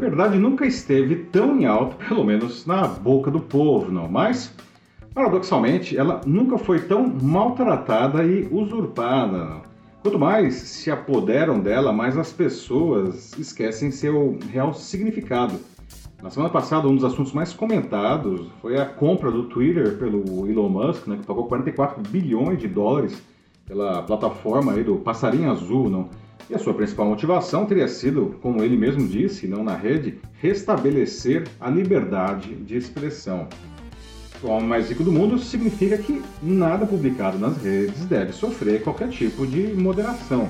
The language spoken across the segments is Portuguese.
liberdade nunca esteve tão em alta, pelo menos na boca do povo, não. Mas, paradoxalmente, ela nunca foi tão maltratada e usurpada. Não. Quanto mais se apoderam dela, mais as pessoas esquecem seu real significado. Na semana passada, um dos assuntos mais comentados foi a compra do Twitter pelo Elon Musk, né, que pagou 44 bilhões de dólares pela plataforma aí do Passarinho Azul, não? E a sua principal motivação teria sido, como ele mesmo disse, não na rede, restabelecer a liberdade de expressão. O homem mais rico do mundo significa que nada publicado nas redes deve sofrer qualquer tipo de moderação.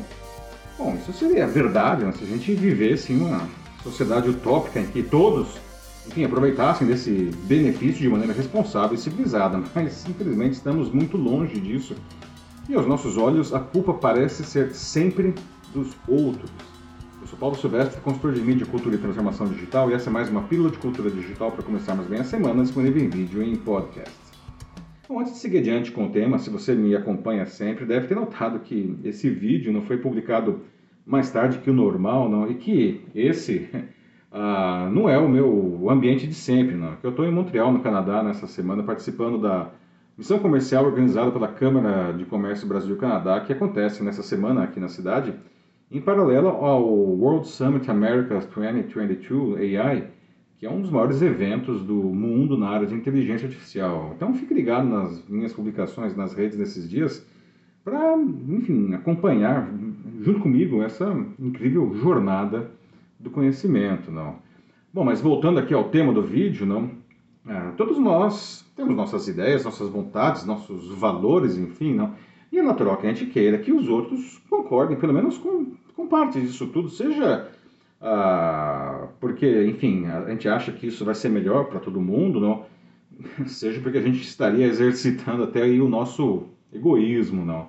Bom, isso seria verdade né, se a gente vivesse em uma sociedade utópica em que todos, enfim, aproveitassem desse benefício de maneira responsável e civilizada, mas infelizmente estamos muito longe disso. E aos nossos olhos, a culpa parece ser sempre dos outros. Eu sou Paulo Silvestre, consultor de mídia, cultura e transformação digital, e essa é mais uma pílula de cultura digital para começarmos bem a semana, disponível em vídeo e em podcast. Bom, antes de seguir adiante com o tema, se você me acompanha sempre, deve ter notado que esse vídeo não foi publicado mais tarde que o normal, não, e que esse uh, não é o meu ambiente de sempre, não. Que eu estou em Montreal, no Canadá, nessa semana, participando da missão comercial organizada pela Câmara de Comércio Brasil-Canadá, que acontece nessa semana aqui na cidade, em paralelo ao World Summit Americas 2022 AI, que é um dos maiores eventos do mundo na área de inteligência artificial. Então fique ligado nas minhas publicações nas redes nesses dias para, enfim, acompanhar junto comigo essa incrível jornada do conhecimento, não. Bom, mas voltando aqui ao tema do vídeo, não, é, todos nós temos nossas ideias, nossas vontades, nossos valores, enfim, não. E é natural que a gente queira que os outros concordem, pelo menos com, parte disso tudo, seja ah, porque, enfim, a gente acha que isso vai ser melhor para todo mundo, não? seja porque a gente estaria exercitando até aí o nosso egoísmo, não.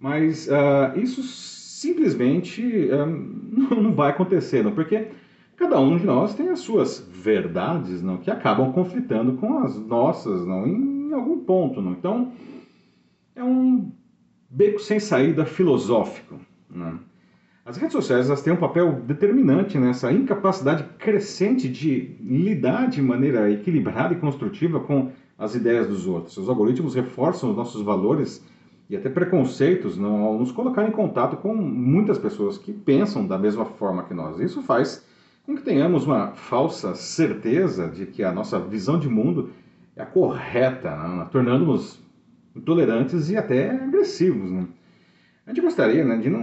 Mas ah, isso simplesmente ah, não, não vai acontecer, não, porque cada um de nós tem as suas verdades, não, que acabam conflitando com as nossas, não, em algum ponto, não. Então, é um beco sem saída filosófico. Né? As redes sociais elas têm um papel determinante nessa incapacidade crescente de lidar de maneira equilibrada e construtiva com as ideias dos outros. Os algoritmos reforçam os nossos valores e até preconceitos não, ao nos colocar em contato com muitas pessoas que pensam da mesma forma que nós. Isso faz com que tenhamos uma falsa certeza de que a nossa visão de mundo é a correta, né? tornando-nos intolerantes e até agressivos. Né? A gente gostaria né, de não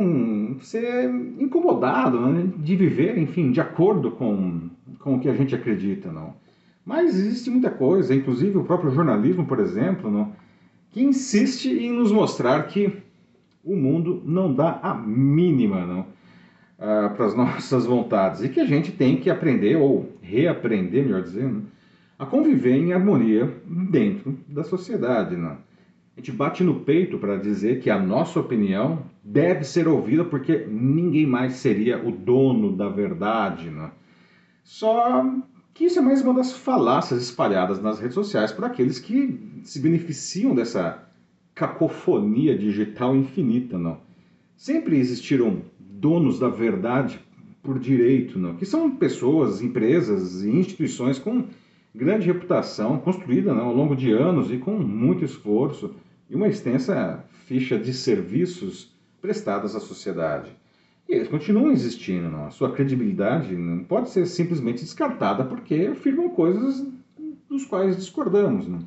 ser incomodado, né, de viver, enfim, de acordo com, com o que a gente acredita. Não. Mas existe muita coisa, inclusive o próprio jornalismo, por exemplo, não, que insiste em nos mostrar que o mundo não dá a mínima não, uh, para as nossas vontades e que a gente tem que aprender, ou reaprender, melhor dizendo, a conviver em harmonia dentro da sociedade. Não. A gente bate no peito para dizer que a nossa opinião deve ser ouvida porque ninguém mais seria o dono da verdade. Né? Só que isso é mais uma das falácias espalhadas nas redes sociais por aqueles que se beneficiam dessa cacofonia digital infinita. Não? Sempre existiram donos da verdade por direito, não? que são pessoas, empresas e instituições com grande reputação, construída não, ao longo de anos e com muito esforço e uma extensa ficha de serviços prestados à sociedade. E eles continuam existindo, não? a sua credibilidade não pode ser simplesmente descartada porque afirmam coisas dos quais discordamos. Não?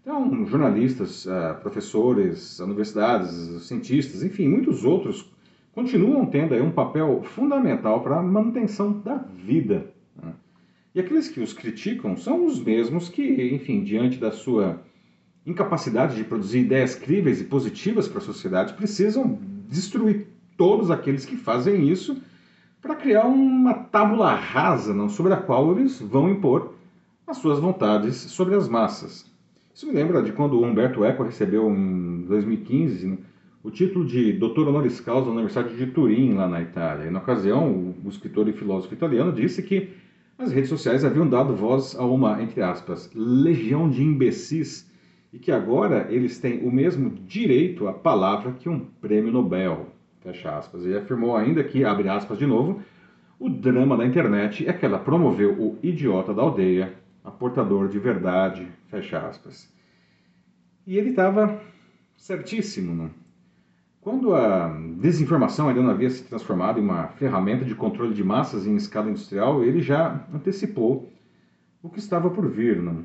Então, jornalistas, ah, professores, universidades, cientistas, enfim, muitos outros continuam tendo aí um papel fundamental para a manutenção da vida. Né? E aqueles que os criticam são os mesmos que, enfim, diante da sua incapacidade de produzir ideias críveis e positivas para a sociedade, precisam destruir todos aqueles que fazem isso para criar uma tábula rasa não, sobre a qual eles vão impor as suas vontades sobre as massas. Isso me lembra de quando Humberto Eco recebeu em 2015 né, o título de doutor honoris causa da Universidade de Turim, lá na Itália. E, na ocasião, o escritor e filósofo italiano disse que as redes sociais haviam dado voz a uma, entre aspas, legião de imbecis e que agora eles têm o mesmo direito à palavra que um prêmio Nobel. Fecha aspas. Ele afirmou ainda que, abre aspas de novo, o drama da internet é que ela promoveu o idiota da aldeia, a portador de verdade, fecha aspas. E ele estava certíssimo, não? Quando a desinformação ainda não havia se transformado em uma ferramenta de controle de massas em escala industrial, ele já antecipou o que estava por vir. Não?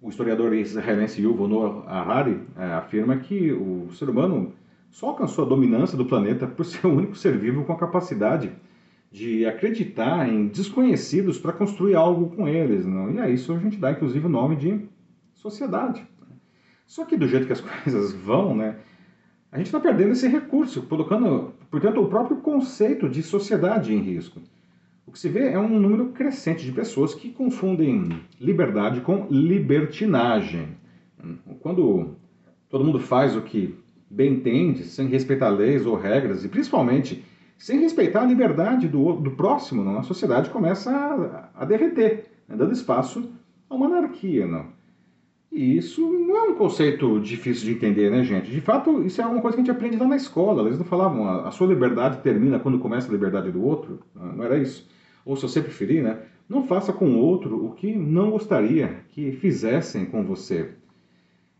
O historiador israelense Yuval Noah Harari é, afirma que o ser humano só alcançou a dominância do planeta por ser o único ser vivo com a capacidade de acreditar em desconhecidos para construir algo com eles. Não? E a isso a gente dá, inclusive, o nome de sociedade. Só que do jeito que as coisas vão, né, a gente está perdendo esse recurso, colocando, portanto, o próprio conceito de sociedade em risco. O que se vê é um número crescente de pessoas que confundem liberdade com libertinagem. Quando todo mundo faz o que bem entende, sem respeitar leis ou regras, e principalmente sem respeitar a liberdade do, do próximo, não? a sociedade começa a, a derreter, né? dando espaço a uma anarquia. Não? E isso não é um conceito difícil de entender, né, gente? De fato, isso é uma coisa que a gente aprende lá na escola. Eles não falavam, a, a sua liberdade termina quando começa a liberdade do outro. Não era isso. Ou se você preferir, né? Não faça com outro o que não gostaria que fizessem com você.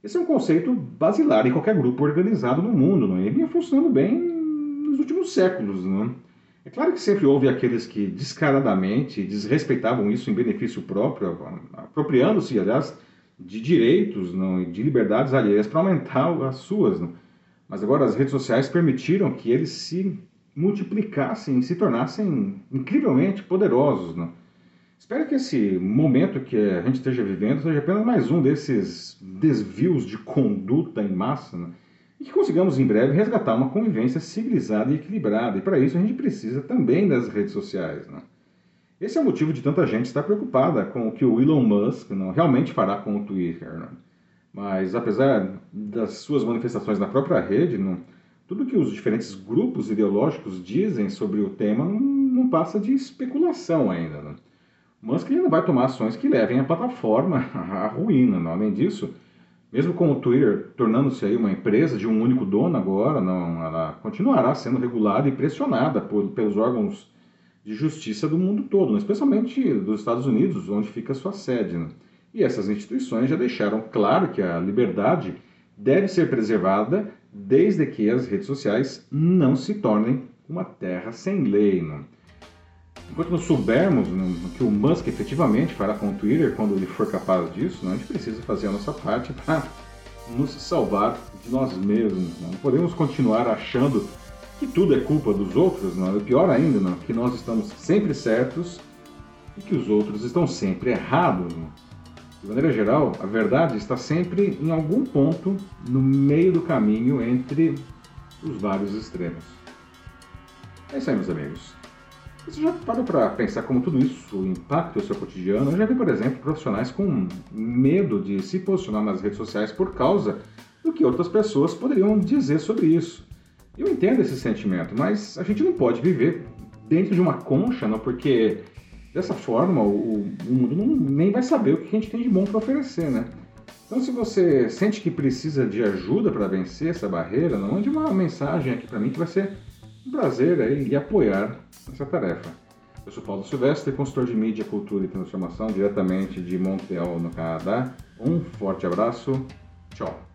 Esse é um conceito basilar em qualquer grupo organizado no mundo, não é? E vinha funcionando bem nos últimos séculos. Né? É claro que sempre houve aqueles que descaradamente desrespeitavam isso em benefício próprio, apropriando-se, aliás, de direitos não, de liberdades alheias para aumentar as suas. Não? Mas agora as redes sociais permitiram que eles se multiplicassem, se tornassem incrivelmente poderosos. Não? Espero que esse momento que a gente esteja vivendo seja apenas mais um desses desvios de conduta em massa. Não? e que consigamos em breve resgatar uma convivência civilizada e equilibrada. E para isso a gente precisa também das redes sociais. Né? Esse é o motivo de tanta gente estar preocupada com o que o Elon Musk não, realmente fará com o Twitter. Né? Mas apesar das suas manifestações na própria rede, não, tudo que os diferentes grupos ideológicos dizem sobre o tema não, não passa de especulação ainda. Né? Musk ainda vai tomar ações que levem a plataforma à ruína. Não? Além disso, mesmo com o Twitter tornando-se aí uma empresa de um único dono agora, não, ela continuará sendo regulada e pressionada por, pelos órgãos de justiça do mundo todo, especialmente dos Estados Unidos, onde fica sua sede. Né? E essas instituições já deixaram claro que a liberdade deve ser preservada desde que as redes sociais não se tornem uma terra sem lei. Né? Enquanto não soubermos o que o Musk efetivamente fará com o Twitter quando ele for capaz disso, a gente precisa fazer a nossa parte para nos salvar de nós mesmos. Não podemos continuar achando que tudo é culpa dos outros, não. E pior ainda, não, que nós estamos sempre certos e que os outros estão sempre errados. De maneira geral, a verdade está sempre em algum ponto no meio do caminho entre os vários extremos. É isso aí, meus amigos. Você já parou para pensar como tudo isso impacta o seu cotidiano? Eu já vi, por exemplo, profissionais com medo de se posicionar nas redes sociais por causa do que outras pessoas poderiam dizer sobre isso. Eu entendo esse sentimento, mas a gente não pode viver dentro de uma concha, não, porque dessa forma o, o mundo não, nem vai saber o que a gente tem de bom para oferecer, né? Então, se você sente que precisa de ajuda para vencer essa barreira, mande uma mensagem aqui para mim que vai ser um prazer aí, apoiar essa tarefa. Eu sou Paulo Silvestre, consultor de mídia, cultura e transformação, diretamente de Montreal, no Canadá. Um forte abraço, tchau!